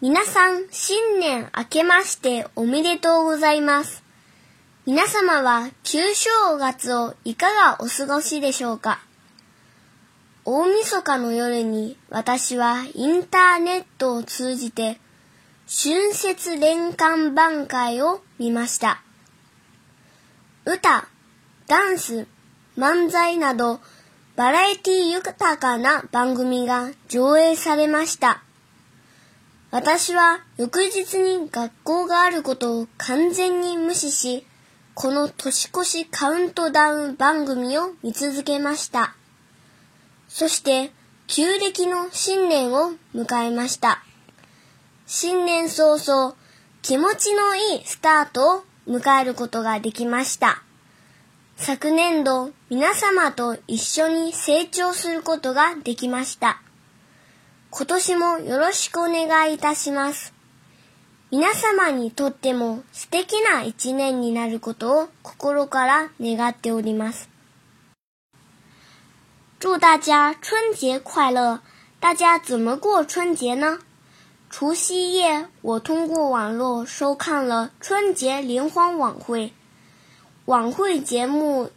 皆さん、新年明けましておめでとうございます。皆様は旧正月をいかがお過ごしでしょうか？大晦日の夜に私はインターネットを通じて春節連環番会を見ました。歌、ダンス、漫才などバラエティ豊かな番組が上映されました。私は翌日に学校があることを完全に無視し、この年越しカウントダウン番組を見続けました。そして、旧暦の新年を迎えました。新年早々、気持ちのいいスタートを迎えることができました。昨年度、皆様と一緒に成長することができました。今年もよろしくお願いいたします。皆様にとっても素敵な一年になることを心から願っております。祝大家春节快乐！大家怎么过春节呢？除夕夜，我通过网络收看了春节联欢晚会。晚会节目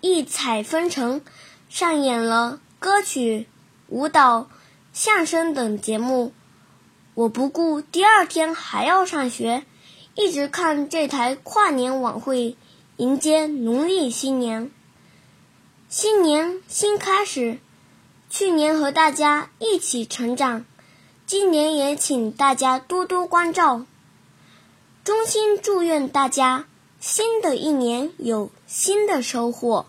异彩纷呈，上演了歌曲、舞蹈、相声等节目。我不顾第二天还要上学，一直看这台跨年晚会，迎接农历新年。新年新开始，去年和大家一起成长，今年也请大家多多关照。衷心祝愿大家新的一年有新的收获。